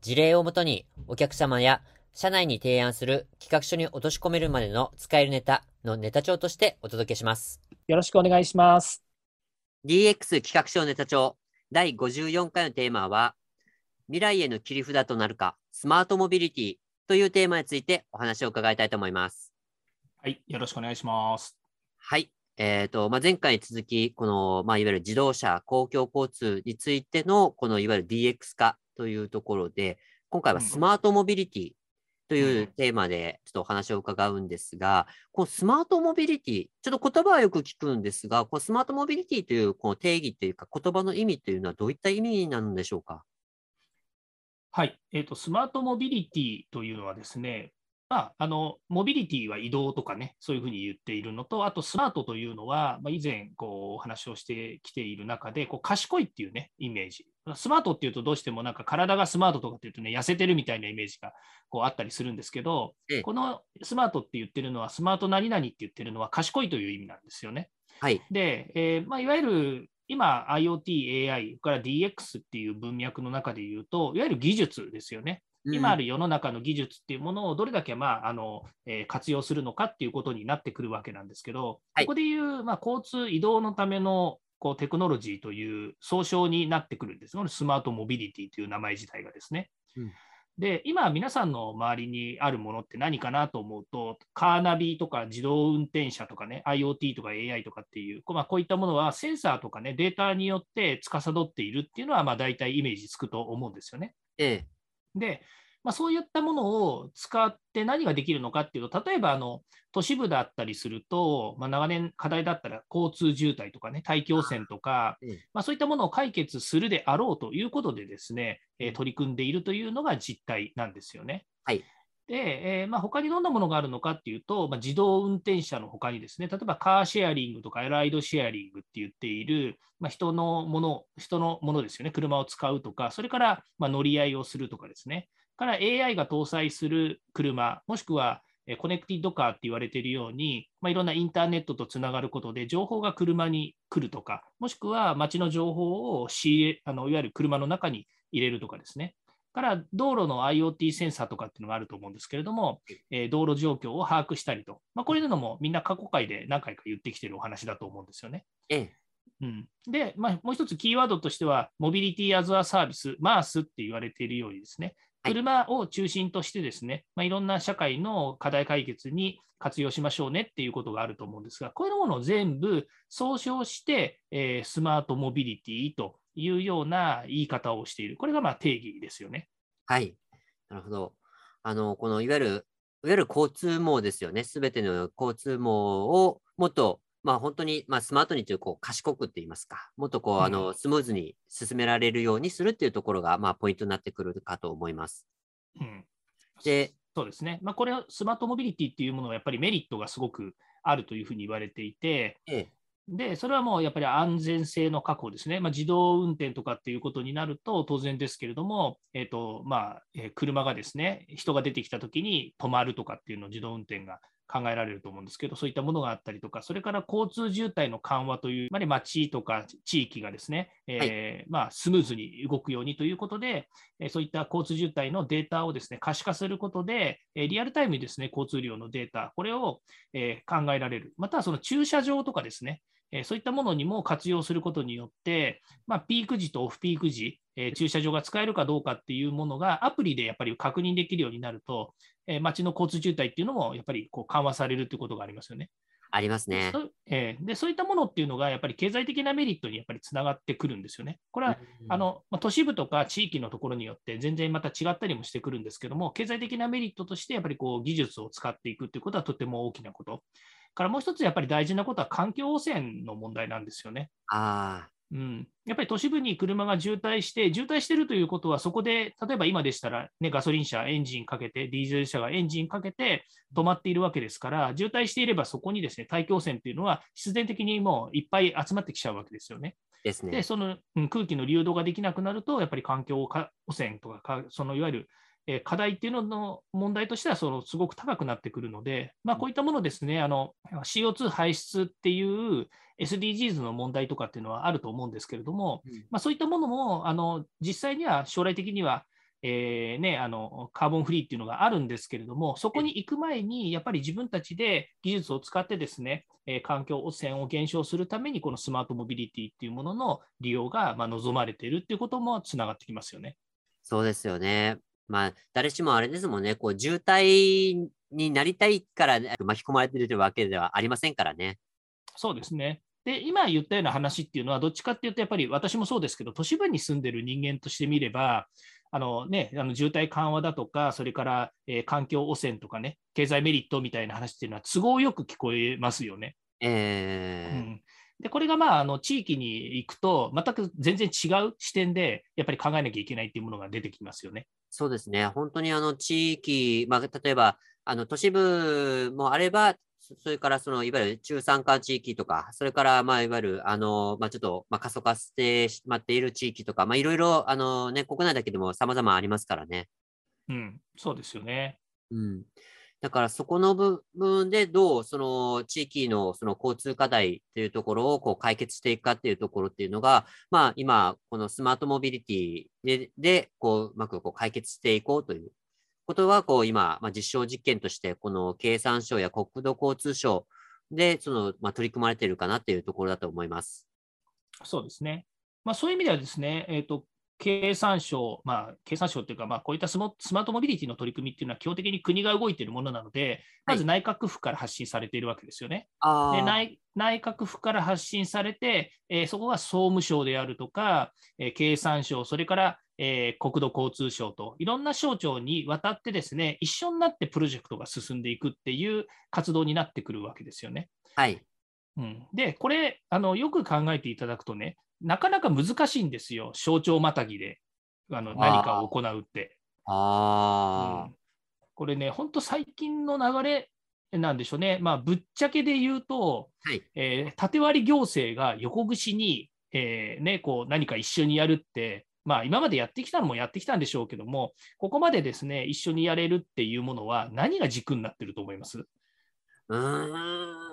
事例をもとにお客様や社内に提案する企画書に落とし込めるまでの使えるネタのネタ帳としてお届けします。よろしくお願いします DX 企画書ネタ帳第54回のテーマは未来への切り札となるかスマートモビリティというテーマについてお話を伺いたいと思います。はいよろしくお願いしますはい。えっ、と、まあ、前回に続き、この、まあ、いわゆる自動車、公共交通についての、このいわゆる DX 化というところで、今回はスマートモビリティというテーマでちょっとお話を伺うんですが、このスマートモビリティ、ちょっと言葉はよく聞くんですが、このスマートモビリティというこの定義というか言葉の意味というのはどういった意味なんでしょうか？はい、えーと、スマートモビリティというのはですね、まあ、あのモビリティは移動とかね、そういうふうに言っているのと、あとスマートというのは、まあ、以前こうお話をしてきている中で、こう賢いっていうね、イメージ。スマートっていうと、どうしてもなんか体がスマートとかっていうとね、痩せてるみたいなイメージがこうあったりするんですけど、ええこのスマートって言ってるのは、スマート何々って言ってるのは賢いという意味なんですよね。はい。で、えーまあ、いわゆる今、IoT、AI から DX っていう文脈の中で言うと、いわゆる技術ですよね。今ある世の中の技術っていうものをどれだけ、まああのえー活用するのかっていうことになってくるわけなんですけど、はいここでいう、まあ、交通移動のためのこうテクノロジーという総称になってくるんです。このスマートモビリティという名前自体がですね。うんで、今、皆さんの周りにあるものって何かなと思うと、カーナビとか自動運転車とかね、IoT とか AI とかっていう、こうまあ、こういったものはセンサーとかね、データによって司っているっていうのは、まあ、大体イメージつくと思うんですよね。ええ。で、まあ、そういったものを使って何ができるのかっていうと、例えばあの都市部だったりすると、まあ、長年課題だったら交通渋滞とかね、大気汚染とかええ、まあ、そういったものを解決するであろうということでですね、えー取り組んでいるというのが実態なんですよね。はい。で、えーまあ、他にどんなものがあるのかっていうと、まあ、自動運転車の他にですね、例えばカーシェアリングとかライドシェアリングって言っている、まあ、人のもの、人のものですよね、車を使うとか、それからまあ乗り合いをするとかですね、から AI が搭載する車、もしくはえーコネクティッドカーって言われているように、まあ、いろんなインターネットとつながることで、情報が車に来るとか、もしくは街の情報を仕入れあのいわゆる車の中に入れるとかですね。から道路の IoT センサーとかっていうのがあると思うんですけれども、えー道路状況を把握したりと、まあ、こういうのもみんな過去回で何回か言ってきてるお話だと思うんですよね。ええ。うん、で、まあ、もう一つキーワードとしては、モビリティアズアサービス、MaaS って言われているようにですね、はい車を中心としてですね、まあ、いろんな社会の課題解決に活用しましょうねっていうことがあると思うんですが、こういうものを全部総称して、えースマートモビリティというような言い方をしている。これがまあ定義ですよね。はい。なるほど。あの、このいわゆる、いわゆる交通網ですよね。すべての交通網をもっと、まあ本当に、まあスマートにという、こう、賢くって言いますか。もっとこう、うんあの、スムーズに進められるようにするっていうところが、まあポイントになってくるかと思います。うん、で、そうですね。まあ、これはスマートモビリティっていうものはやっぱりメリットがすごくあるというふうに言われていて、ええ、で、それはもうやっぱり安全性の確保ですね。まあ、自動運転とかっていうことになると当然ですけれども、えっ、と、まあ、えー車がですね、人が出てきたときに止まるとかっていうのを自動運転が考えられると思うんですけど、そういったものがあったりとか、それから交通渋滞の緩和という、つまり町とか地域がですね、えーまあ、スムーズに動くようにということで、えーそういった交通渋滞のデータをですね、可視化することで、えーリアルタイムにですね、交通量のデータ、これを、えー考えられる。またはその駐車場とかですね、えーそういったものにも活用することによって、まあ、ピーク時とオフピーク時、えー駐車場が使えるかどうかっていうものがアプリでやっぱり確認できるようになると、えー街の交通渋滞っていうのもやっぱりこう緩和されるということがありますよね。ありますね。そうえーでそういったものっていうのがやっぱり経済的なメリットにやっぱりつながってくるんですよね。これはうんあの、まあ、都市部とか地域のところによって全然また違ったりもしてくるんですけども、経済的なメリットとしてやっぱりこう技術を使っていくということはとても大きなこと。からもう一つやっぱり大事なことは環境汚染の問題なんですよね。ああ、うん、やっぱり都市部に車が渋滞して、渋滞してるということは、そこで例えば今でしたら、ね、ガソリン車、エンジンかけて、ディーゼル車がエンジンかけて止まっているわけですから、渋滞していれば、そこにですね大気汚染っていうのは、必然的にもういっぱい集まってきちゃうわけですよね。で、ね。その、うん空気の流動ができなくなると、やっぱり環境か汚染とかか、そのいわゆる、えー課題っていうのの問題としてはそのすごく高くなってくるので、まあ、こういったものですね、あの CO2 排出っていう SDGs の問題とかっていうのはあると思うんですけれども、うんまあ、そういったものもあの実際には将来的には、えーね、あのカーボンフリーっていうのがあるんですけれども、そこに行く前に、やっぱり自分たちで技術を使ってですね、えー環境汚染を減少するために、このスマートモビリティっていうものの利用がまあ望まれているっていうこともつながってきますよね。そうですよね。まあ、誰しもあれですもんね、こう、渋滞になりたいからね巻き込まれてるわけではありませんからね。そうですね。で、今言ったような話っていうのは、どっちかっていうと、やっぱり私もそうですけど、都市部に住んでる人間としてみれば、あのね、あの渋滞緩和だとか、それから、えー環境汚染とかね、経済メリットみたいな話っていうのは、都合よく聞こえますよね。ええうん、でこれがまああの地域に行くと、全く全然違う視点で、やっぱり考えなきゃいけないっていうものが出てきますよね。そうですね。本当にあの地域、まあ、例えば、あの都市部もあれば、そそれからそのいわゆる中山間地域とか、それからまあいわゆるあの、まあ、ちょっとまあ過疎化してしまっている地域とか、まあいろいろあのね、国内だけでも様々ありますからね。うん、そうですよね。うん。だからそこの部分でどうその地域のその交通課題っていうところをこう解決していくかっていうところっていうのが、まあ今このスマートモビリティででこううまくこう解決していこうということはこう今、まあ、実証実験としてこの経産省や国土交通省でその、まあ、取り組まれているかなっていうところだと思います。そうですね。まあ、そういう意味ではですね、えーと経産省、まあ、経産省というか、まあ、こういったスマートモビリティの取り組みっていうのは、基本的に国が動いているものなので、まず内閣府から発信されているわけですよね。あで内内閣府から発信されて、えーそこが総務省であるとか、えー経産省、それから、えー国土交通省と、いろんな省庁にわたってですね、一緒になってプロジェクトが進んでいくっていう活動になってくるわけですよね。はい。うん、で、これあの、よく考えていただくとね、なかなか難しいんですよ、省庁またぎで。あの何かを行うって。ああ、うん。これね、本当最近の流れなんでしょうね、まあ、ぶっちゃけで言うと、はい。えー縦割り行政が横串に、えーね、こう何か一緒にやるって、まあ、今までやってきたのもやってきたんでしょうけども、ここまでですね一緒にやれるっていうものは、何が軸になってると思います？うーん、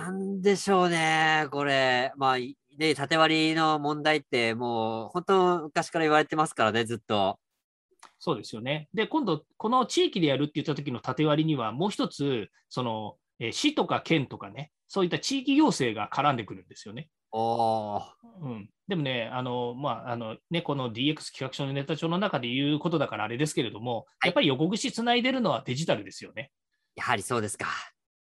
なんでしょうね、これ。まあ、いね、縦割りの問題って、もう、本当昔から言われてますからね、ずっと。そうですよね。で、今度、この地域でやるって言った時の縦割りには、もう一つ、その、えー市とか県とかね、そういった地域行政が絡んでくるんですよね。おー、うん、でもね、あのまああのね、この DX 企画書のネタ帳の中で言うことだからあれですけれども、はいやっぱり横串つないでるのはデジタルですよね。やはりそうですか。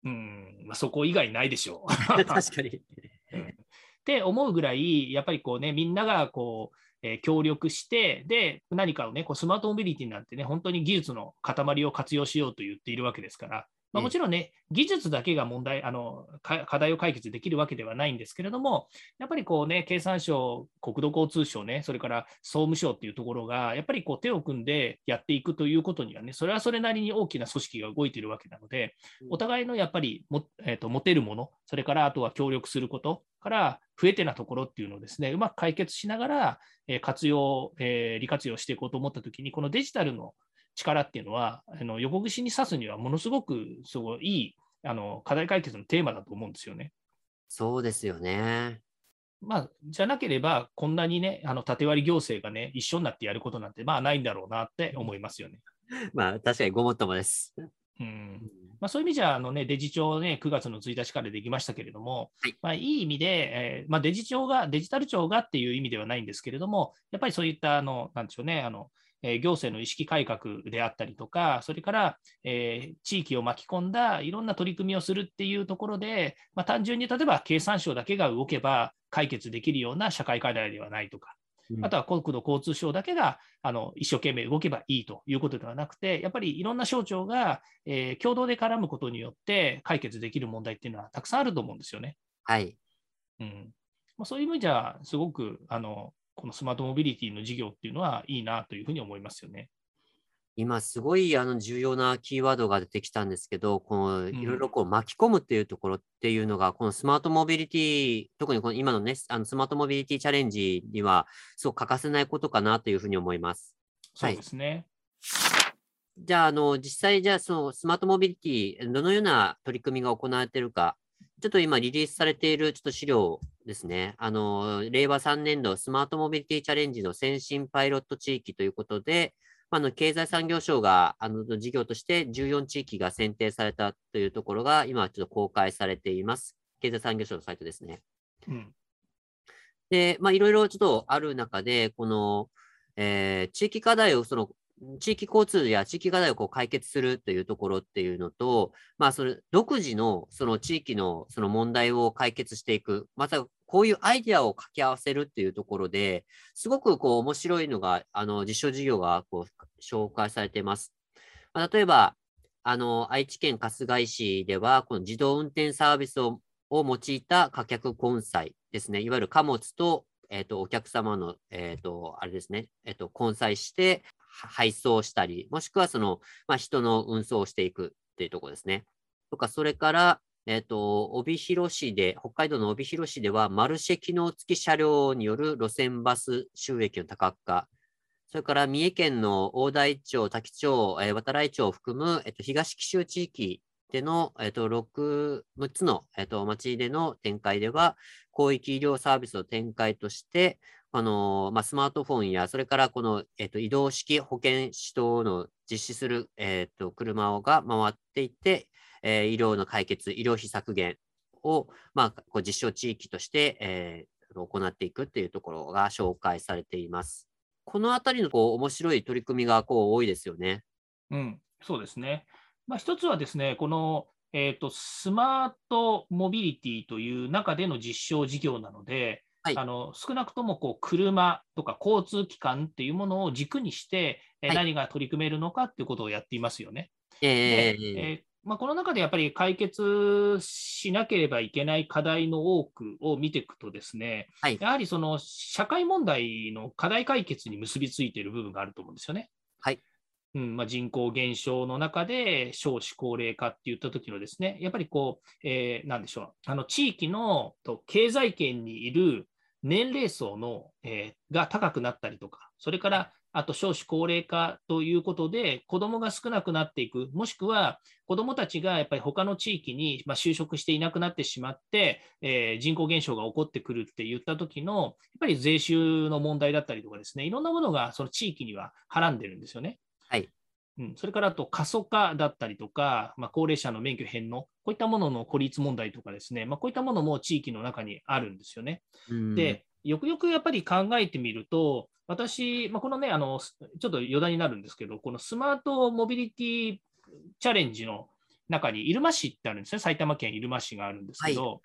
うんまあ、そこ以外ないでしょう。確かに。うんって思うぐらい、やっぱりこうね、みんながこう、えー協力して、で、何かをね、こうスマートモビリティなんてね、本当に技術の塊を活用しようと言っているわけですから、まあ、ええもちろんね、技術だけが問題あのか、課題を解決できるわけではないんですけれども、やっぱりこうね、経産省、国土交通省ね、それから総務省っていうところが、やっぱりこう手を組んでやっていくということにはね、それはそれなりに大きな組織が動いているわけなので、お互いのやっぱりも、えー、と持てるもの、それからあとは協力することから、増えてなところっていうのをですね、うまく解決しながら、えー活用、えー利活用していこうと思ったときに、このデジタルの力っていうのは、あの横串に刺すにはものすごくすごいいいあの課題解決のテーマだと思うんですよね。そうですよね。まあ、じゃなければ、こんなにね、あの縦割り行政がね、一緒になってやることなんて、まあないんだろうなって思いますよね。まあ、確かにごもっともです。うんまあ、そういう意味じゃあの、ね、デジ庁ね、9月の1日からできましたけれども、はいいまあ、いい意味で、えーまあ、デジ庁が、デジタル庁がっていう意味ではないんですけれども、やっぱりそういったあの、なんでしょうね、あのえー行政の意識改革であったりとか、それから、えー地域を巻き込んだいろんな取り組みをするっていうところで、まあ、単純に例えば経産省だけが動けば解決できるような社会課題ではないとか、あとは国土交通省だけがあの一生懸命動けばいいということではなくて、やっぱりいろんな省庁が、えー共同で絡むことによって解決できる問題っていうのはたくさんあると思うんですよね。はい。うん、まあ、そういう意味じゃ、すごくあのこのスマートモビリティの事業っていうのはいいなというふうに思いますよね。今すごいあの重要なキーワードが出てきたんですけど、このいろいろこう巻き込むっていうところっていうのが、このスマートモビリティ、特にこの今のね、あのスマートモビリティチャレンジには、すごく欠かせないことかなというふうに思います。そうですね。はい、じゃあ、あの、実際、じゃあ、そのスマートモビリティ、どのような取り組みが行われているか、ちょっと今リリースされているちょっと資料ですね。あの、令和3年度スマートモビリティチャレンジの先進パイロット地域ということで、あの経済産業省があの事業として14地域が選定されたというところが今ちょっと公開されています。経済産業省のサイトですね。うん、で、まあいろいろちょっとある中で、この、えー、地域課題をその地域交通や地域課題をこう解決するというところっていうのと、まあ、それ独自のその地域のその問題を解決していく、またこういうアイデアを掛け合わせるっていうところですごくこう面白いのが、あの実証事業がこう紹介されています。まあ、例えば、あの愛知県春日井市では、この自動運転サービスをを用いた貨客混載ですね、いわゆる貨物と,、えーと、お客様の、えーと、あれですね、えーと混載して配送したり、もしくはその、まあ、人の運送をしていくっていうところですね。とか、それから、えっ、ー、と、帯広市で、北海道の帯広市では、マルシェ機能付き車両による路線バス収益の多角化、それから三重県の大台町、多気町、えー、渡来町を含む、えっ、ー、と、東紀州地域での、えっ、と、6、6つの、えっ、と、町での展開では、広域医療サービスの展開として、あのまあ、スマートフォンや、それからこの、えーと、移動式保険指導の実施する、えーと、車が回っていて、えー、医療の解決、医療費削減を、まあ、こう実証地域として、えー、行っていくっていうところが紹介されています。このあたりのこう面白い取り組みがこう多いですよね。うん、そうですね。まあ、一つはですね、この、えーとスマートモビリティという中での実証事業なので、はい、あの少なくともこう車とか交通機関っていうものを軸にして、はい、何が取り組めるのかっていうことをやっていますよね。えー、えー、まあ、この中でやっぱり解決しなければいけない課題の多くを見ていくとですね、はい、やはりその社会問題の課題解決に結びついている部分があると思うんですよね。はい。うんまあ、人口減少の中で少子高齢化っていった時のですね、やっぱりこう、えー、なんでしょう、あの地域のと経済圏にいる年齢層の、えー、が高くなったりとか、それからあと少子高齢化ということで、子どもが少なくなっていく、もしくは子どもたちがやっぱり他の地域に、ま就職していなくなってしまって、えー、人口減少が起こってくるって言った時の、やっぱり税収の問題だったりとかですね、いろんなものがその地域にははらんでるんですよね。はい。うん、それからあと過疎化だったりとか、まあ、高齢者の免許返納、こういったものの孤立問題とかですね、まあ、こういったものも地域の中にあるんですよね。で、よくよくやっぱり考えてみると、私、まあ、このねあの、ちょっと余談になるんですけど、このスマートモビリティチャレンジの中に入間市ってあるんですね、埼玉県入間市があるんですけど、はい、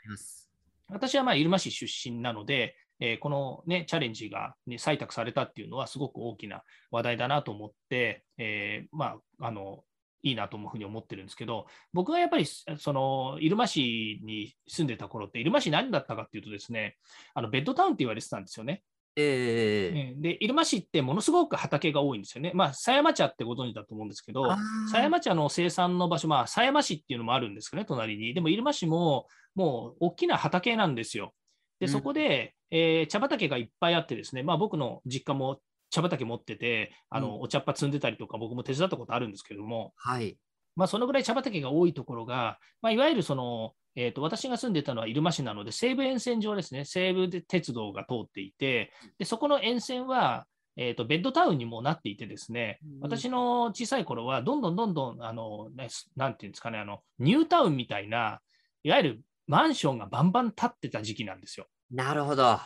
私はまあ入間市出身なので、えー、この、ね、チャレンジが、ね、採択されたっていうのはすごく大きな話題だなと思って、えー、まあ、あのいいなというふうに思ってるんですけど、僕がやっぱりその入間市に住んでた頃って、入間市何だったかっていうとですね、あのベッドタウンって言われてたんですよね。えー、で入間市ってものすごく畑が多いんですよね。まあ、狭山茶ってご存知だと思うんですけど、狭山茶の生産の場所、まあ、狭山市っていうのもあるんですけどね、隣に。でも入間市ももう大きな畑なんですよ。で、そこで、えー、茶畑がいっぱいあってですね、まあ、僕の実家も茶畑持ってて、あの、うん、お茶っ葉摘んでたりとか、僕も手伝ったことあるんですけれども、はい。まあ、そのぐらい茶畑が多いところが、まあ、いわゆるその、えーと、私が住んでたのは入間市なので、西武沿線上ですね、西武鉄道が通っていて、でそこの沿線は、えーと、ベッドタウンにもなっていてですね、私の小さい頃は、どんどんどんどん、あのね、なんていうんですかねあの、ニュータウンみたいな、いわゆるマンションがバンバン建ってた時期なんですよ。なるほど。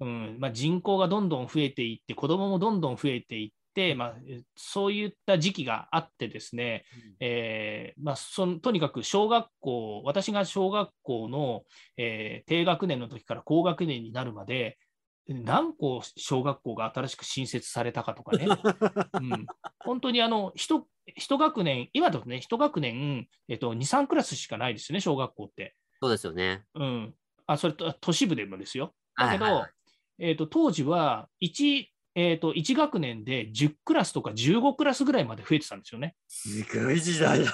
うんまあ、人口がどんどん増えていって、子供もどんどん増えていって、まあ、そういった時期があってですね、うん、えー、まあ、そのとにかく小学校、私が小学校の、えー、低学年の時から高学年になるまで、何校小学校が新しく新設されたかとかね、うん、本当にあの一一学年、今だとね、一学年、えっと、2、3クラスしかないですよね、小学校って。そうですよね。うん、あそれと都市部でもですよ。だけど、はいはいはえー、と当時は 1,、えー、と1学年で10クラスとか15クラスぐらいまで増えてたんですよね。すごい時代だ。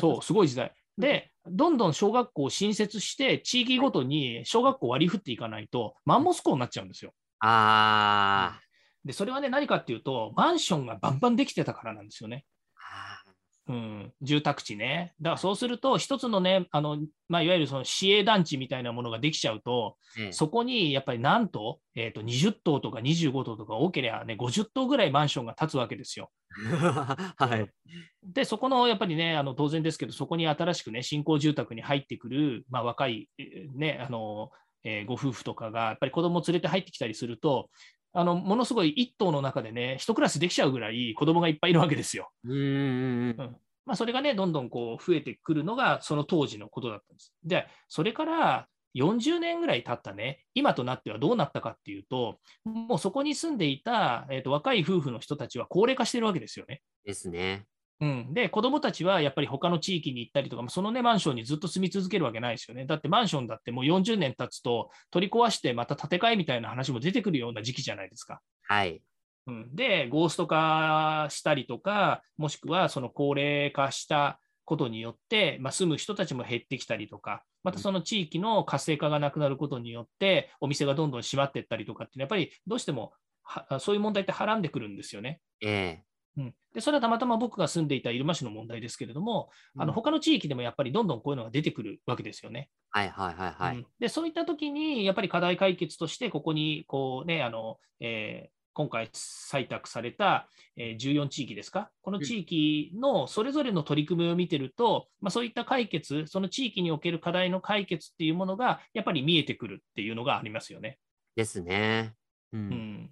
そう、すごい時代。で、どんどん小学校を新設して、地域ごとに小学校を割り振っていかないと、マンモス校になっちゃうんですよ。あで、それはね、何かっていうと、マンションがバンバンできてたからなんですよね。あうん、住宅地ね。だからそうすると、一つのね、あのまあ、いわゆるその市営団地みたいなものができちゃうと、ー。ええそこにやっぱりなんと,、えー、と20棟とか25棟とか多ければね、50棟ぐらいマンションが建つわけですよ。はい。で、そこのやっぱりね、あの当然ですけど、そこに新しくね、新興住宅に入ってくる、まあ、若い、えーね、あのえーご夫婦とかが、やっぱり子供を連れて入ってきたりすると、あのものすごい一棟の中でね、一クラスできちゃうぐらい子供がいっぱいいるわけですよ。うんうんうん。まあ、それがね、どんどんこう増えてくるのが、その当時のことだったんです。で、それから40年ぐらい経ったね、今となってはどうなったかっていうと、もうそこに住んでいた、えーと若い夫婦の人たちは高齢化してるわけですよね。ですね。うん、で、子供たちはやっぱり他の地域に行ったりとか、まあそのね、マンションにずっと住み続けるわけないですよね。だってマンションだってもう40年経つと、取り壊してまた建て替えみたいな話も出てくるような時期じゃないですか。はい。うん、で、ゴースト化したりとか、もしくはその高齢化したことによって、まあ、住む人たちも減ってきたりとか、またその地域の活性化がなくなることによって、お店がどんどん閉まっていったりとかってやっぱりどうしてもはそういう問題ってはらんでくるんですよね。ええうん、でそれはたまたま僕が住んでいた入間市の問題ですけれども、あの他の地域でもやっぱりどんどんこういうのが出てくるわけですよね。はいはいはいはい。うんでそういった時に、やっぱり課題解決として、ここにこう、ねあのえー今回採択された、えー14地域ですか、この地域のそれぞれの取り組みを見てると、まあ、そういった解決、その地域における課題の解決っていうものが、やっぱり見えてくるっていうのがありますよね。ですね。う。うんん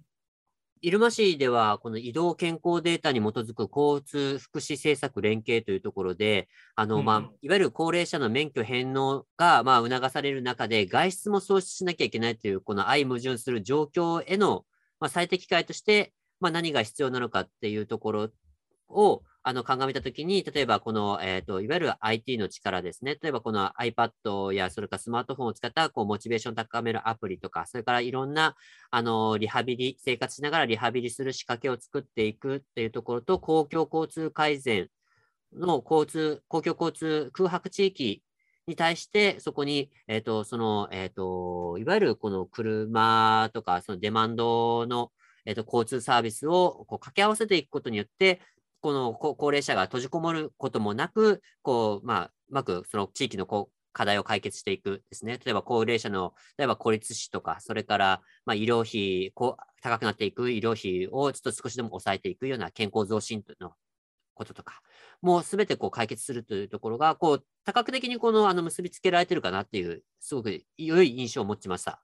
入間市では、この移動健康データに基づく交通福祉政策連携というところで、あの、まあいわゆる高齢者の免許返納が、まあ、促される中で、外出も創出しなきゃいけないという、この相矛盾する状況への、まあ、最適解として、まあ、何が必要なのかっていうところを、あの、鑑みたときに、例えばこの、えっ、と、いわゆる IT の力ですね。例えばこの iPad や、それからスマートフォンを使った、こう、モチベーションを高めるアプリとか、それからいろんな、あの、リハビリ、生活しながらリハビリする仕掛けを作っていくっていうところと、公共交通改善の交通、公共交通空白地域に対して、そこに、えっ、と、その、えっ、と、いわゆるこの車とか、そのデマンドの、えっ、と、交通サービスをこう掛け合わせていくことによって、この高齢者が閉じこもることもなく、こう、まあ、うまくその地域のこう課題を解決していくですね。例えば高齢者の、例えば孤立死とか、それから、まあ、医療費こう、高くなっていく医療費をちょっと少しでも抑えていくような健康増進のこととか、もうすべてこう解決するというところが、こう、多角的にこの、あの、結びつけられてるかなっていう、すごく良い印象を持ちました。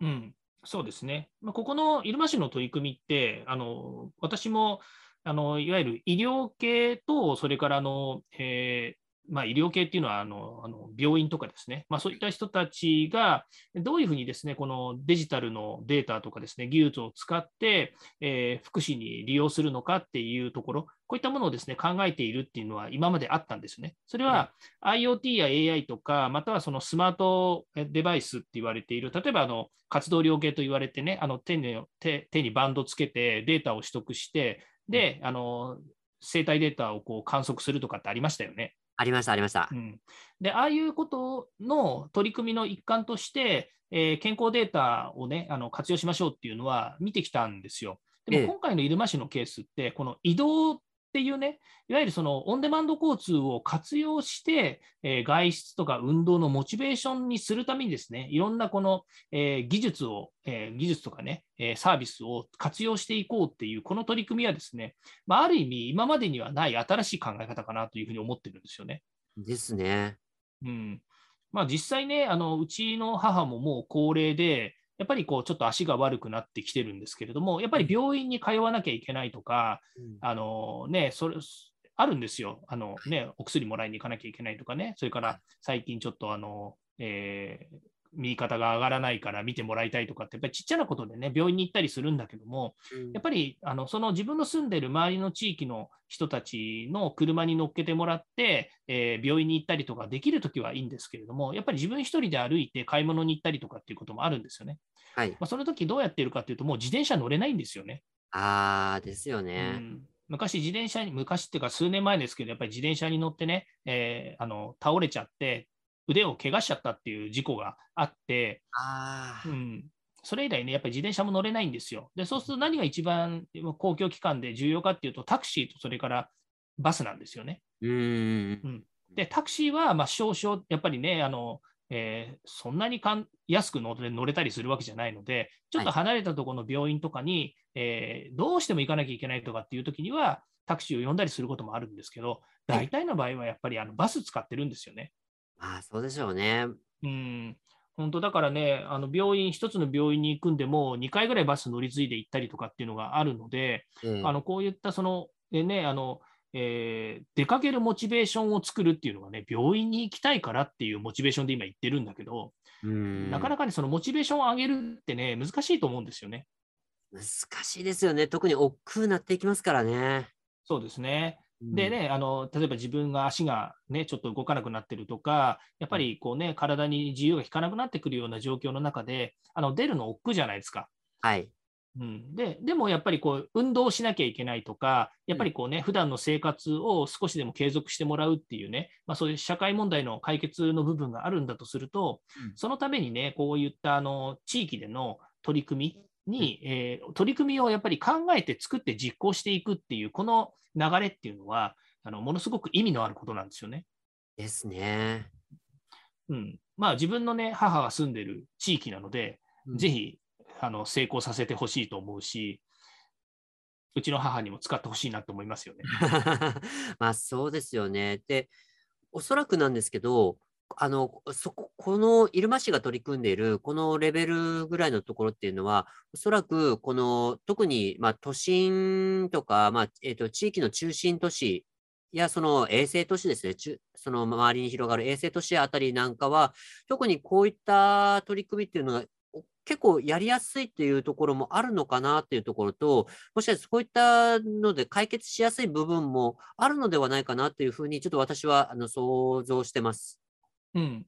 うん、そうですね。まあ、ここの入間市の取り組みって、あの私もあのいわゆる医療系と、それからあの、えーまあ、医療系っていうのはあのあの病院とかですね、まあ、そういった人たちがどういうふうにですねこのデジタルのデータとかですね技術を使って、えー福祉に利用するのかっていうところ、こういったものをですね考えているっていうのは今まであったんですね。それは IoT や AI とか、またはそのスマートデバイスって言われている、例えばあの活動量計と言われてね、あの手に手手にバンドつけてデータを取得して、で、あの生体データをこう観測するとかってありましたよね。ありました、ありましたう。ん、で、ああいうことの取り組みの一環として、えー健康データをね、あの活用しましょうっていうのは見てきたんですよ。でええも今回の入間市のケースって、この移動っていうね、いわゆるそのオンデマンド交通を活用して、えー外出とか運動のモチベーションにするためにですね、いろんなこの、えー技術を、えー技術とかね、えーサービスを活用していこうっていう、この取り組みはですね、まあ、ある意味、今までにはない新しい考え方かなというふうに思ってるんですよね。ですね。うんまあ、実際ね、あのうちの母ももう高齢で、やっぱりこうちょっと足が悪くなってきてるんですけれども、やっぱり病院に通わなきゃいけないとか、あのね、それあるんですよ。あの、ね、お薬もらいに行かなきゃいけないとかね、それから最近ちょっとあの、えー右肩が上がらないから見てもらいたいとかって、やっぱりちっちゃなことでね、病院に行ったりするんだけども、うん。やっぱりあのその自分の住んでる周りの地域の人たちの車に乗っけてもらって、えー病院に行ったりとかできるときはいいんですけれども、やっぱり自分一人で歩いて買い物に行ったりとかっていうこともあるんですよね。はい。まあ、その時どうやってるかっていうと、もう自転車乗れないんですよね。ああ、ですようね。ん、昔、自転車に、昔っていうか数年前ですけど、やっぱり自転車に乗ってね、えーあの倒れちゃって、腕を怪我しちゃったっていう事故があって、ああう、ん、それ以来ね、やっぱり自転車も乗れないんですよ。で、そうすると何が一番公共機関で重要かっていうと、タクシーとそれからバスなんですよね。うーん。で、タクシーはまあ少々、やっぱりね、あのえーそんなにかん安く乗れ乗れたりするわけじゃないので、ちょっと離れたところの病院とかに、えーどうしても行かなきゃいけないとかっていう時には、タクシーを呼んだりすることもあるんですけど、大体の場合はやっぱりあのバス使ってるんですよね。まあ、そうでしょうね。うん本当だからね、あの病院、一つの病院に行くんでも、2回ぐらいバス乗り継いで行ったりとかっていうのがあるので、ええあのこういったその、えね、あのえー出かけるモチベーションを作るっていうのがね、病院に行きたいからっていうモチベーションで今言ってるんだけど。なかなかね、そのモチベーションを上げるってね、難しいと思うんですよね。難しいですよね。特に億劫になっていきますからね。そうですね。うんでね、あの例えば自分が足が、ね、ちょっと動かなくなってるとか、やっぱりこう、ね、体に自由が利かなくなってくるような状況の中で、あの出るの億劫じゃないですか。はい。うん、ででもやっぱりこう運動しなきゃいけないとか、やっぱりこうね、普段の生活を少しでも継続してもらうっていうね、まあ、そういう社会問題の解決の部分があるんだとすると、うん。そのためにね、こういったあの地域での取り組みに、えー取り組みをやっぱり考えて作って実行していくっていう、この流れっていうのは、あのものすごく意味のあることなんですよね。ですね。うん。まあ、自分のね、母が住んでる地域なので、うん。ぜひあの成功させてほしいと思うし、うちの母にも使ってほしいなと思いますよね。まあそうですよね。で、おそらくなんですけど、あの、そこ、この入間市が取り組んでいる、このレベルぐらいのところっていうのは、おそらく、この、特に、まあ、都心とか、まあ、えっと、地域の中心都市や、その衛星都市ですね、その周りに広がる衛星都市あたりなんかは、特にこういった取り組みっていうのが、結構やりやすいっていうところもあるのかなっていうところと、もしかしてそういったので解決しやすい部分もあるのではないかなっていうふうに、ちょっと私はあの想像してます。うん、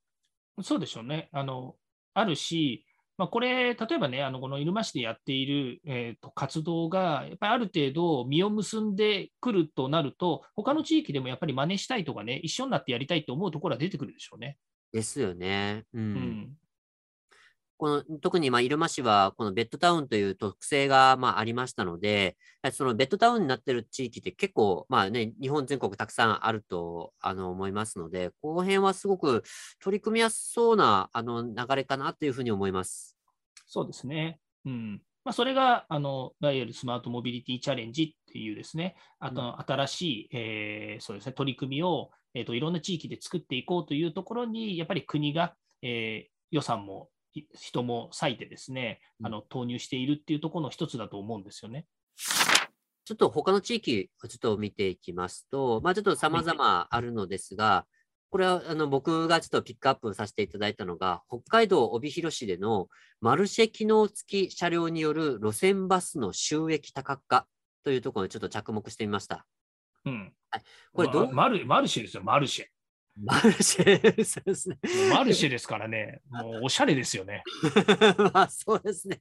そうでしょうね。あのあるし、まあ、これ、例えばね、あのこの入間市でやっている、えーと活動が、やっぱりある程度、実を結んでくるとなると、他の地域でもやっぱり真似したいとかね、一緒になってやりたいと思うところは出てくるでしょうね。ですよね。うん。うんこの特にまあ入間市は、このベッドタウンという特性がまあありましたので、そのベッドタウンになってる地域って結構、まあね、日本全国たくさんあるとあの思いますので、この辺はすごく取り組みやすそうなあの流れかなというふうに思います。そうですね。うんまあ、それが、あのいわゆるスマートモビリティチャレンジっていうですね、あと新しい、えーそうですね、取り組みを、えーといろんな地域で作っていこうというところに、やっぱり国が、えー予算もい人も割いてですね、あの投入しているっていうところの一つだと思うんですよね。ちょっと他の地域をちょっと見ていきますと、まあちょっと様々あるのですが、これはあの僕がちょっとピックアップさせていただいたのが、北海道帯広市でのマルシェ機能付き車両による路線バスの収益多角化というところにちょっと着目してみました。うん、これどう？まマルマルシェですよ、マルシェ。マルシェ、そうですね。マルシェですからね、もうおしゃれですよね。まあそうですね。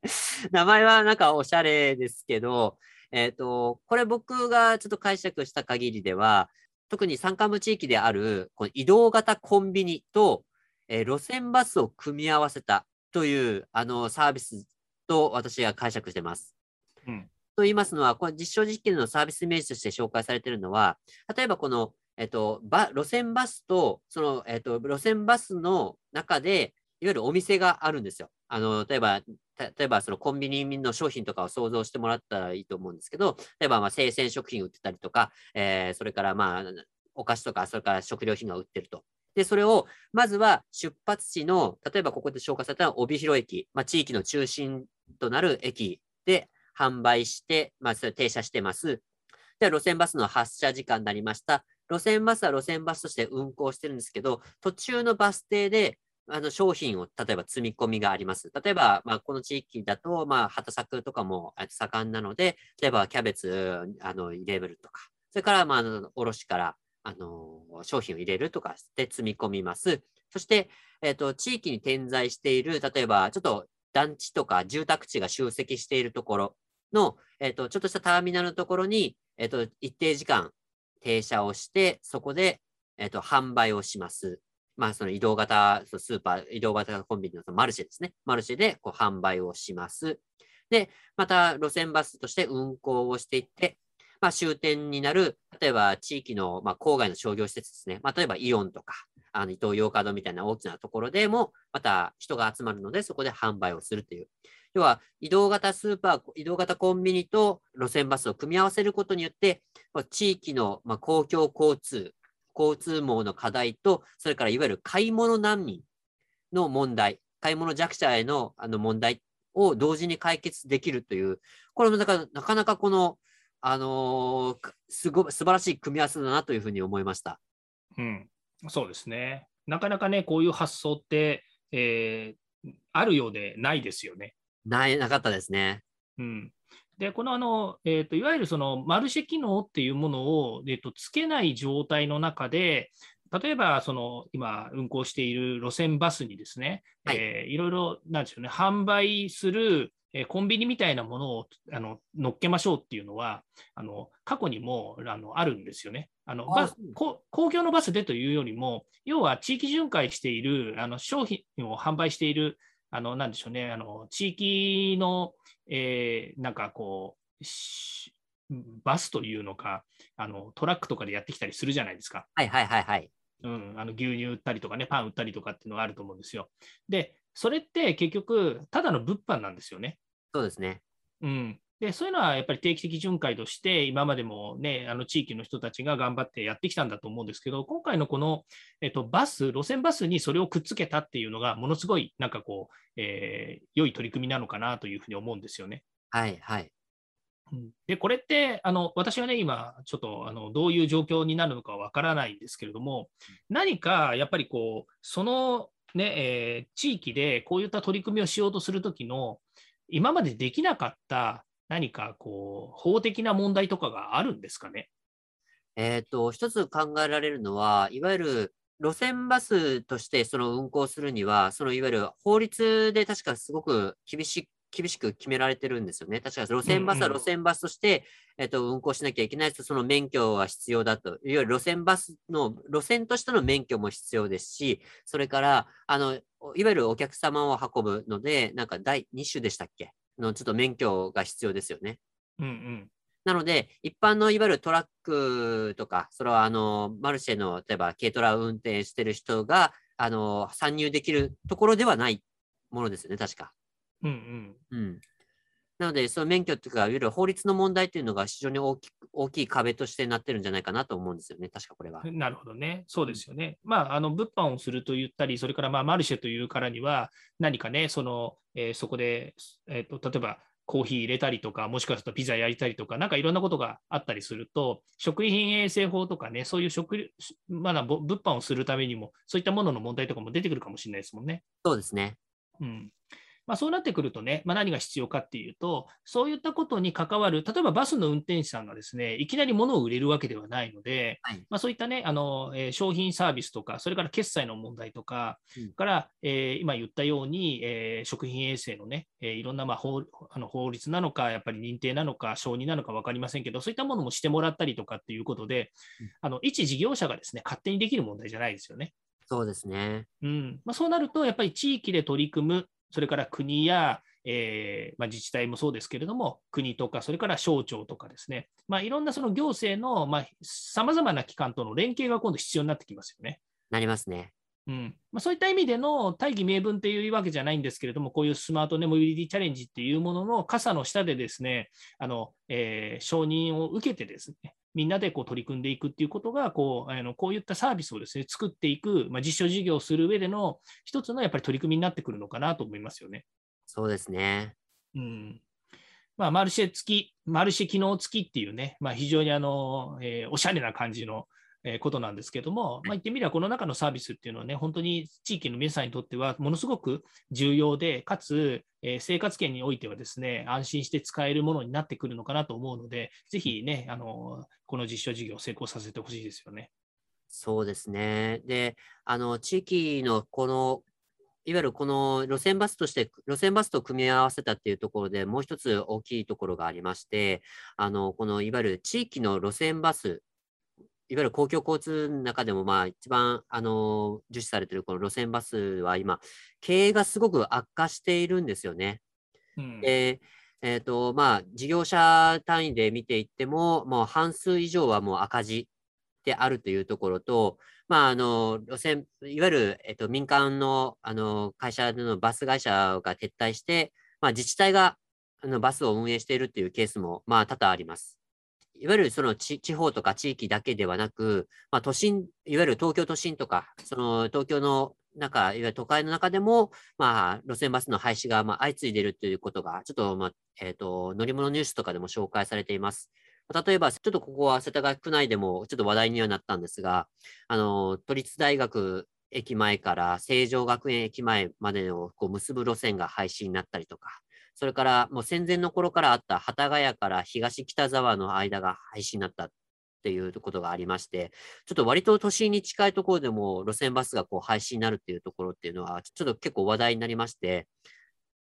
名前はなんかおしゃれですけど、えっ、と、これ僕がちょっと解釈した限りでは、特に山間部地域であるこの移動型コンビニと、えー路線バスを組み合わせたというあのサービスと私は解釈してます。うんと言いますのは、これ実証実験のサービスイメージとして紹介されているのは、例えばこの、えっと、バ路線バスと、その、えっと、路線バスの中で、いわゆるお店があるんですよ。あの、例えば、例えばそのコンビニの商品とかを想像してもらったらいいと思うんですけど、例えばまあ生鮮食品売ってたりとか、えーそれからまあ、お菓子とか、それから食料品が売ってると。で、それを、まずは出発地の、例えばここで紹介された帯広駅、まあ、地域の中心となる駅で販売して、まあ、それ停車してます。で、路線バスの発車時間になりました。路線バスは路線バスとして運行してるんですけど、途中のバス停で、あの商品を例えば積み込みがあります。例えば、まあ、この地域だと、まあ、畑作とかも盛んなので、例えばキャベツあの入れるとか、それから、まああの、卸からあの商品を入れるとかして積み込みます。そして、えっ、と、地域に点在している、例えば、ちょっと団地とか住宅地が集積しているところの、えっ、と、ちょっとしたターミナルのところに、えっ、と、一定時間停車をして、そこで、えっ、と、販売をします。まあ、その移動型スーパー、移動型コンビニのマルシェですね。マルシェでこう販売をします。で、また路線バスとして運行をしていって、まあ、終点になる、例えば地域の、まあ、郊外の商業施設ですね。まあ、例えばイオンとか、あの伊東洋華堂みたいな大きなところでも、また人が集まるので、そこで販売をするという。要は、移動型スーパー、移動型コンビニと路線バスを組み合わせることによって、地域の、公共交通、交通網の課題と、それからいわゆる買い物難民の問題、買い物弱者へのあの問題を同時に解決できるという、これもなかなかなかこの、あのー、すご素晴らしい組み合わせだなというふうに思いました。うん、そうですね。なかなかね、こういう発想って、えー、あるようでないですよね。ない、なかったですね。うん。で、このあの、えーと、いわゆるそのマルシェ機能っていうものを、えーと、つけない状態の中で、例えばその今運行している路線バスにですね、はいえー、いろいろなんでしょうね、販売する、えー、コンビニみたいなものをあの乗っけましょうっていうのは、あの過去にもあのあるんですよね。あのバス公共のバスでというよりも、要は地域巡回しているあの商品を販売しているあの、なんでしょうね、あの、地域の、えー、なんかこう、バスというのか、あの、トラックとかでやってきたりするじゃないですか。はいはいはいはい。うん、あの牛乳売ったりとかね、パン売ったりとかっていうのがあると思うんですよ。で、それって結局、ただの物販なんですよね。そうですね。うん。で、そういうのはやっぱり定期的巡回として、今までもね、あの地域の人たちが頑張ってやってきたんだと思うんですけど、今回のこの、えっと、バス、路線バスにそれをくっつけたっていうのが、ものすごい、なんかこう、えー、良い取り組みなのかなというふうに思うんですよね。はいはい。で、これって、あの私はね、今、ちょっとあのどういう状況になるのかわからないんですけれども、何かやっぱりこう、そのね、えー、地域でこういった取り組みをしようとするときの、今までできなかった何かこう法的な問題とかがあるんですかね？えっ、と、一つ考えられるのは、いわゆる路線バスとしてその運行するには、そのいわゆる法律で確かすごく厳し厳しく決められてるんですよね。確か路線バスは路線バスとして、うんうん、えっと、運行しなきゃいけないと、その免許は必要だと。いわゆる路線バスの、路線としての免許も必要ですし、それから、あの、いわゆるお客様を運ぶので、なんか第2種でしたっけ？のちょっと免許が必要ですよね。うんうん、なので、一般のいわゆるトラックとか、それはあのマルシェの例えば軽トラを運転してる人があの参入できるところではないものですよね、確か。うんうん、うんなので、その免許というか、いわゆる法律の問題っていうのが非常に大き大きい壁としてなってるんじゃないかなと思うんですよね、確かこれは。なるほどね、そうですよね。まあ、あの物販をすると言ったり、それからまあマルシェというからには、何かね、そのえー、そこで、えーと、例えばコーヒー入れたりとか、もしかするとピザ焼いたりとか、なんかいろんなことがあったりすると、食品衛生法とかね、そういう食、まだ物販をするためにも、そういったものの問題とかも出てくるかもしれないですもんね。そうですね。うん。まあ、そうなってくるとね、まあ、何が必要かっていうと、そういったことに関わる、例えばバスの運転手さんがですね、いきなり物を売れるわけではないので、はい、まあ、そういったね、あのえー、商品サービスとか、それから決済の問題とか、うん、から、えー、今言ったように、えー、食品衛生のね、えいろんな、まあ、法あの法律なのか、やっぱり認定なのか、承認なのか分かりませんけど、そういったものもしてもらったりとかっていうことで、うん、あの一事業者がですね、勝手にできる問題じゃないですよね。そうですね。うんまあ、そうなると、やっぱり地域で取り組む、それから国やえー、まあ、自治体もそうですけれども、国とか、それから省庁とかですね、まあ、いろんなその行政のさまざ、まな機関との連携が今度必要になってきますよね。なりますね。うんまあ、そういった意味での大義名分っていうわけじゃないんですけれども、こういうスマートネモビリティチャレンジっていうものの傘の下でですね、あのえー、承認を受けてですね、みんなでこう取り組んでいくっていうことがこうあの、こういったサービスをですね作っていく、まあ、実証事業をする上での一つのやっぱり取り組みになってくるのかなと思いますよね。そうですね。うん。まあ、マルシェ付き、マルシェ機能付きっていうね、まあ、非常にあの、えー、おしゃれな感じの、えー、ことなんですけども、まあ、言ってみればこの中のサービスっていうのはね、本当に地域の皆さんにとってはものすごく重要で、かつ、えー、生活圏においてはですね、安心して使えるものになってくるのかなと思うので、ぜひね、あのこの実証事業を成功させてほしいですよね。そうですね。で、あの、地域のこのいわゆるこの路線バスとして、路線バスと組み合わせたっていうところでもう一つ大きいところがありまして、あの、このいわゆる地域の路線バス、いわゆる公共交通の中でも、まあ、一番、あの、重視されているこの路線バスは今、経営がすごく悪化しているんですよね。うん、で、えっ、ー、と、まあ、事業者単位で見ていっても、もう半数以上はもう赤字であるというところと、まあ、あの、路線、いわゆる、えっ、ー、と、民間の、あの、会社のバス会社が撤退して、まあ、自治体が、あの、バスを運営しているっていうケースも、まあ、多々あります。いわゆるその地方とか地域だけではなく、まあ、都心、いわゆる東京都心とか、その東京の中、いわゆる都会の中でも、まあ、路線バスの廃止がまあ相次いでいるということが、ちょっと、まあ、えっ、ー、と、乗り物ニュースとかでも紹介されています。例えば、ちょっとここは世田谷区内でもちょっと話題にはなったんですが、あの、都立大学駅前から成城学園駅前までをこう結ぶ路線が廃止になったりとか、それからもう戦前の頃からあった幡ヶ谷から東北沢の間が廃止になったっていうことがありまして、ちょっと割と都心に近いところでも路線バスがこう廃止になるっていうところっていうのは、ちょっと結構話題になりまして、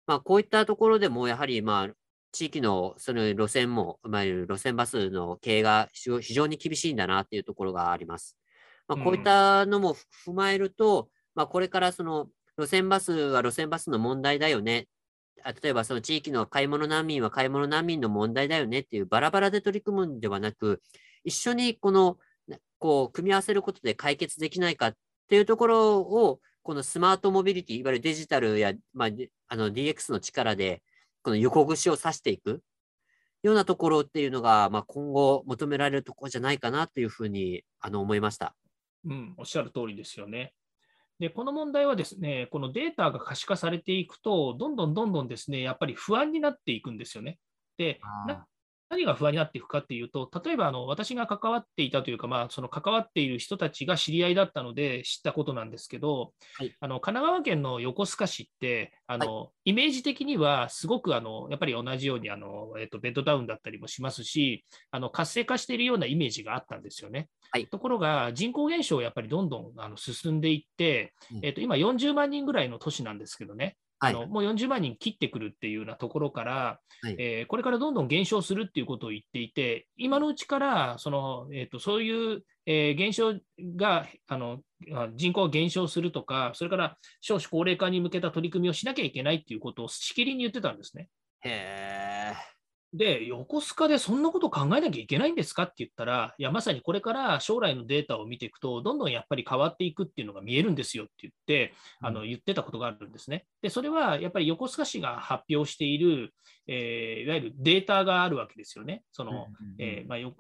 まあ、こういったところでもやはり、まあ、地域のその路線も、まあ、路線バスの経営が非常に厳しいんだなっていうところがあります。まあ、こういったのも踏まえると、うん、まあ、これからその路線バスは路線バスの問題だよね。例えばその地域の買い物難民は買い物難民の問題だよねっていうバラバラで取り組むんではなく、一緒にこの、こう、組み合わせることで解決できないかっていうところを、このスマートモビリティ、いわゆるデジタルや、まあ、あの DX の力で、この横串を刺していくようなところっていうのが、まあ、今後求められるところじゃないかなというふうにあの思いました。うん、おっしゃる通りですよね。で、この問題はですね、このデータが可視化されていくと、どんどんどんどんですね、やっぱり不安になっていくんですよね。で、何が不安になっていくかっていうと、例えばあの私が関わっていたというか、まあ、その関わっている人たちが知り合いだったので知ったことなんですけど、はい、あの神奈川県の横須賀市ってあの、はい、イメージ的にはすごくあのやっぱり同じようにあの、えっと、ベッドタウンだったりもしますし、あの活性化しているようなイメージがあったんですよね。はい、ところが、人口減少やっぱりどんどんあの進んでいって、うん、えっと、今40万人ぐらいの都市なんですけどね、はい、あのもう40万人切ってくるっていうようなところから、はい、えー、これからどんどん減少するっていうことを言っていて、今のうちからその、えーと、そういう、えー、減少があの人口が減少するとか、それから少子高齢化に向けた取り組みをしなきゃいけないっていうことをしきりに言ってたんですね。へーで、横須賀でそんなこと考えなきゃいけないんですかって言ったら、いや、まさにこれから将来のデータを見ていくと、どんどんやっぱり変わっていくっていうのが見えるんですよって言って、あの言ってたことがあるんですね。で、それはやっぱり横須賀市が発表している、えー、いわゆるデータがあるわけですよね。その、えーまあ、よ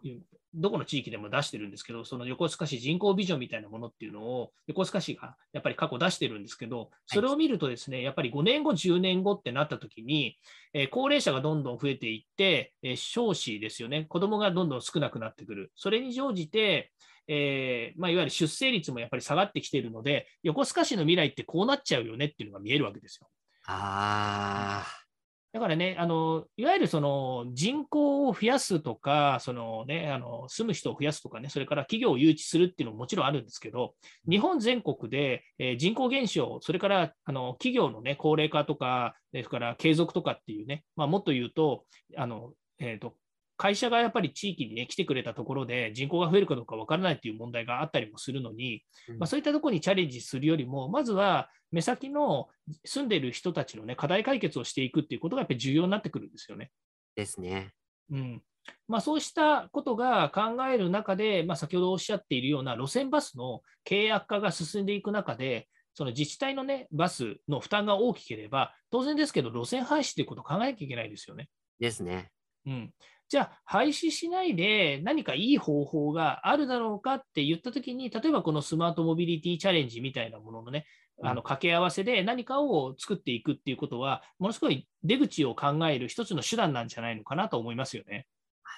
どこの地域でも出してるんですけど、その横須賀市人口ビジョンみたいなものっていうのを、横須賀市がやっぱり過去出してるんですけど、それを見るとですね、やっぱり5年後、10年後ってなった時に、えー、高齢者がどんどん増えていって、えー、少子ですよね、子供がどんどん少なくなってくる。それに乗じて、えーまあ、いわゆる出生率もやっぱり下がってきているので、横須賀市の未来ってこうなっちゃうよねっていうのが見えるわけですよ。ああ。だからね、あのいわゆるその人口を増やすとか、そのね、あの住む人を増やすとかね、それから企業を誘致するっていうのももちろんあるんですけど、日本全国で、え、人口減少、それからあの企業の、ね、高齢化とか、それから継続とかっていうね、まあ、もっと言うと、あのえーと会社がやっぱり地域に、ね、来てくれたところで人口が増えるかどうか分からないという問題があったりもするのに、まあ、そういったところにチャレンジするよりも、まずは目先の住んでいる人たちの、ね、課題解決をしていくっていうことがやっぱり重要になってくるんですよね。ですね。うんまあ、そうしたことが考える中で、まあ、先ほどおっしゃっているような路線バスの経営悪化が進んでいく中で、その自治体の、ね、バスの負担が大きければ、当然ですけど、路線廃止ということを考えなきゃいけないですよね。ですね。うん、じゃあ、廃止しないで何かいい方法があるだろうかって言ったときに、例えばこのスマートモビリティチャレンジみたいなもののね、あの掛け合わせで何かを作っていくっていうことは、ものすごい出口を考える一つの手段なんじゃないのかなと思いますよね。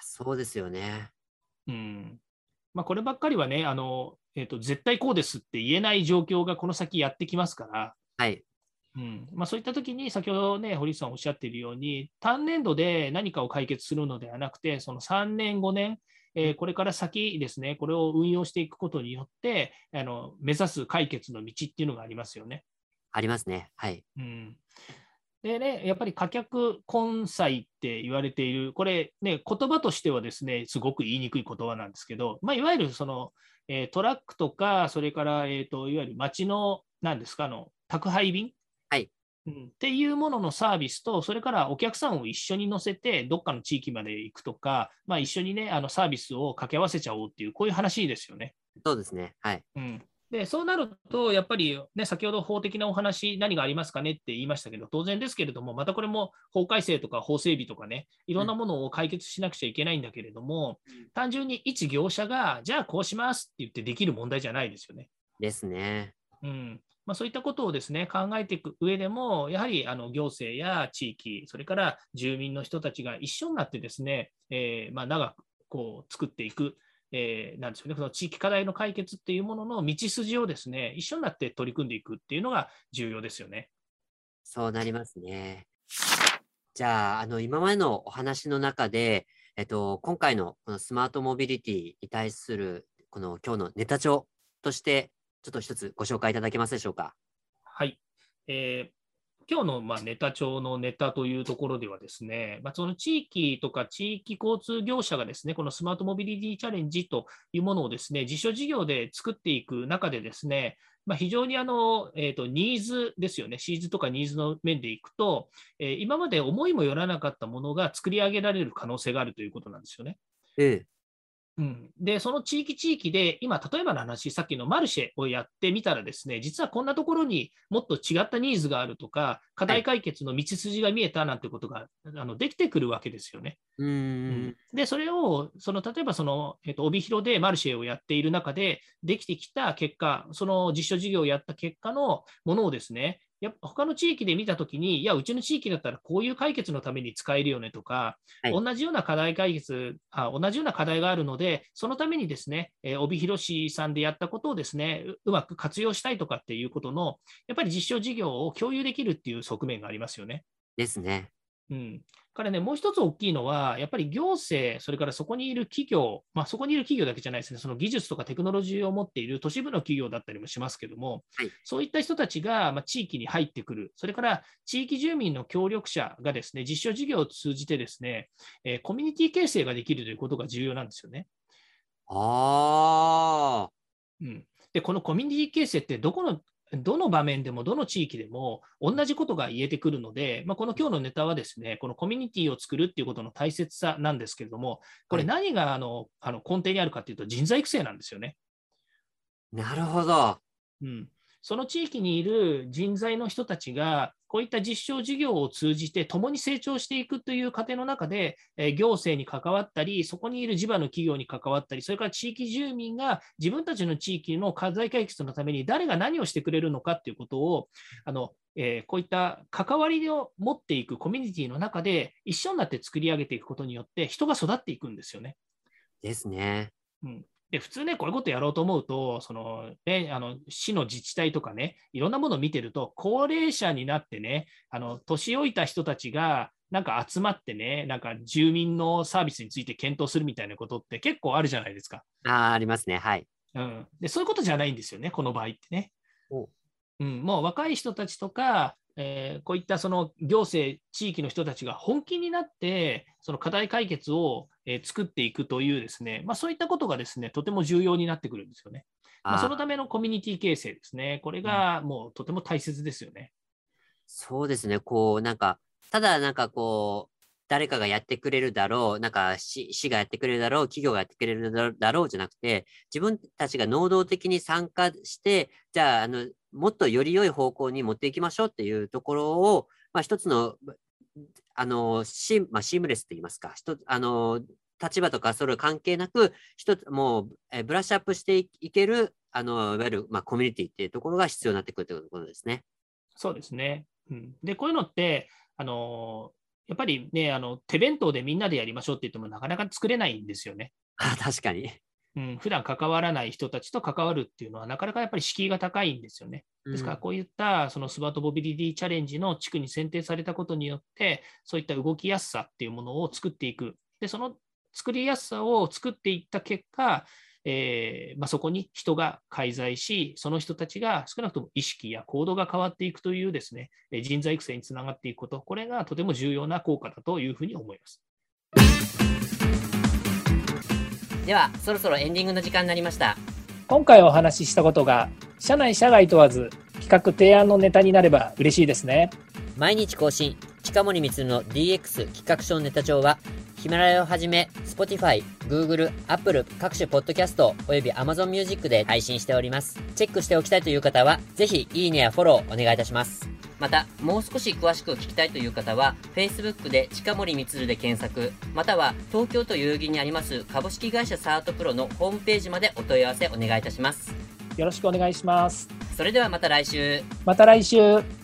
そうですよね。うんまあ、こればっかりはね、あのえーと、絶対こうですって言えない状況がこの先やってきますから、はいうんまあ、そういったときに、先ほどね、堀さんおっしゃっているように、単年度で何かを解決するのではなくて、その3年、5年、えー、これから先ですね、これを運用していくことによって、あの目指す解決の道っていうのがありますよね。ありますね。はい。うんでね、やっぱり貨客混載って言われている、これね、言葉としてはですね、すごく言いにくい言葉なんですけど、まあ、いわゆるその、えートラックとか、それから、えー、といわゆる街の、なんですか、あの宅配便、はいうん、っていうもののサービスと、それからお客さんを一緒に乗せて、どっかの地域まで行くとか、まあ、一緒にね、あのサービスを掛け合わせちゃおうっていう、こういう話ですよね。そうですね。はい。うん、でそうなると、やっぱり、ね、先ほど法的なお話、何がありますかね？って言いましたけど、当然ですけれども、またこれも法改正とか法整備とかね、いろんなものを解決しなくちゃいけないんだけれども、単純に一業者が、じゃあこうしますって言ってできる問題じゃないですよね。ですね。うんまあ、そういったことをですね考えていく上でも、やはりあの行政や地域、それから住民の人たちが一緒になってですね、えーまあ、長くこう作っていく、えーなんですよね、その地域課題の解決っていうものの道筋をですね一緒になって取り組んでいくっていうのが重要ですよね。そうなりますね。じゃあ、あの、今までのお話の中で、えっと、今回のこのスマートモビリティに対する、この今日のネタ帳として、ちょっと一つご紹介いただけますでしょうか？はい。えー今日のまあネタ帳のネタというところではですね、まあ、その地域とか地域交通業者がですね、このスマートモビリティチャレンジというものをですね、実証事業で作っていく中でですね、まあ、非常にあの、えー、とニーズですよね、シーズとかニーズの面でいくと、えー今まで思いもよらなかったものが作り上げられる可能性があるということなんですよね。ええ。うん、で、その地域地域で、今、例えばの話、さっきのマルシェをやってみたらですね、実はこんなところにもっと違ったニーズがあるとか、課題解決の道筋が見えたなんてことが、あのできてくるわけですよね。うーん。で、それを、その例えばその、えっと、帯広でマルシェをやっている中で、できてきた結果、その実証事業をやった結果のものをですね、やっぱ他の地域で見たときに、いや、うちの地域だったらこういう解決のために使えるよねとか、はい同じような課題解決あ、同じような課題があるので、そのためにですね、えー帯広市さんでやったことをですねう、うまく活用したいとかっていうことの、やっぱり実証事業を共有できるっていう側面がありますよね。ですね。うん、からね、もう一つ大きいのは、やっぱり行政、それからそこにいる企業、まあ、そこにいる企業だけじゃないですね、その技術とかテクノロジーを持っている都市部の企業だったりもしますけども、はい。そういった人たちが、まあ、地域に入ってくる、それから地域住民の協力者がですね、実証事業を通じてですね、えーコミュニティ形成ができるということが重要なんですよね。ああ。うん、で、このコミュニティ形成ってどこの、どの場面でも、どの地域でも同じことが言えてくるので、まあ、この今日のネタはですね、このコミュニティを作るっていうことの大切さなんですけれども、これ何があのあの根底にあるかというと人材育成なんですよね。なるほど。うん、その地域にいる人材の人たちが、こういった実証事業を通じて共に成長していくという過程の中で、えー行政に関わったり、そこにいる地場の企業に関わったり、それから地域住民が自分たちの地域の課題解決のために誰が何をしてくれるのかということを、あのえーこういった関わりを持っていくコミュニティの中で一緒になって作り上げていくことによって人が育っていくんですよね。ですね。うんで普通ね、こういうことやろうと思うと、そのね、あの市の自治体とかね、いろんなものを見てると、高齢者になってね、あの年老いた人たちがなんか集まってね、なんか住民のサービスについて検討するみたいなことって結構あるじゃないですか。ああ、ありますね。はい。うん、でそういうことじゃないんですよね、この場合ってね。おうん、もう若い人たちとか、えーこういったその行政、地域の人たちが本気になって、その課題解決を、えー作っていくというですね、まあ、そういったことがですね、とても重要になってくるんですよね。まあ、そのためのコミュニティ形成ですね、これがもうとても大切ですよね。そうですね。こう、なんか、ただなんかこう、誰かがやってくれるだろう、なんか市市がやってくれるだろう、企業がやってくれるだろうだろうじゃなくて、自分たちが能動的に参加して、じゃあ、あの、もっとより良い方向に持っていきましょうっていうところを、まあ、一つの、あの、シー,、まあ、シームレスと言いますか、一つ、あの、立場とかそれ関係なく、一つ、もう、えブラッシュアップしていいける、あの、いわゆる、まあ、コミュニティっていうところが必要になってくるということですね。そうですね。うん、で、こういうのって、あのやっぱりね、あの手弁当でみんなでやりましょうって言ってもなかなか作れないんですよね。あ 確かに。うん、普段関わらない人たちと関わるっていうのは、なかなかやっぱり敷居が高いんですよね。ですから、こういったそのスマートモビリティチャレンジの地区に選定されたことによって、そういった動きやすさっていうものを作っていく。で、その作りやすさを作っていった結果、えーまあ、そこに人が介在し、その人たちが少なくとも意識や行動が変わっていくというですね、人材育成につながっていくこと、これがとても重要な効果だというふうに思います。では、そろそろエンディングの時間になりました。今回お話ししたことが、社内社外問わず、企画提案のネタになれば嬉しいですね。毎日更新、近森光の DX 企画書ネタ帳は、ヒマラヤをはじめ、Spotify、Google、Apple 各種ポッドキャストおよび Amazon Music で配信しております。チェックしておきたいという方は、ぜひいいねやフォローお願いいたします。また、もう少し詳しく聞きたいという方は、Facebook で近森光で検索、または東京都代々木にあります株式会社サートプロのホームページまでお問い合わせお願いいたします。よろしくお願いします。それではまた来週。また来週。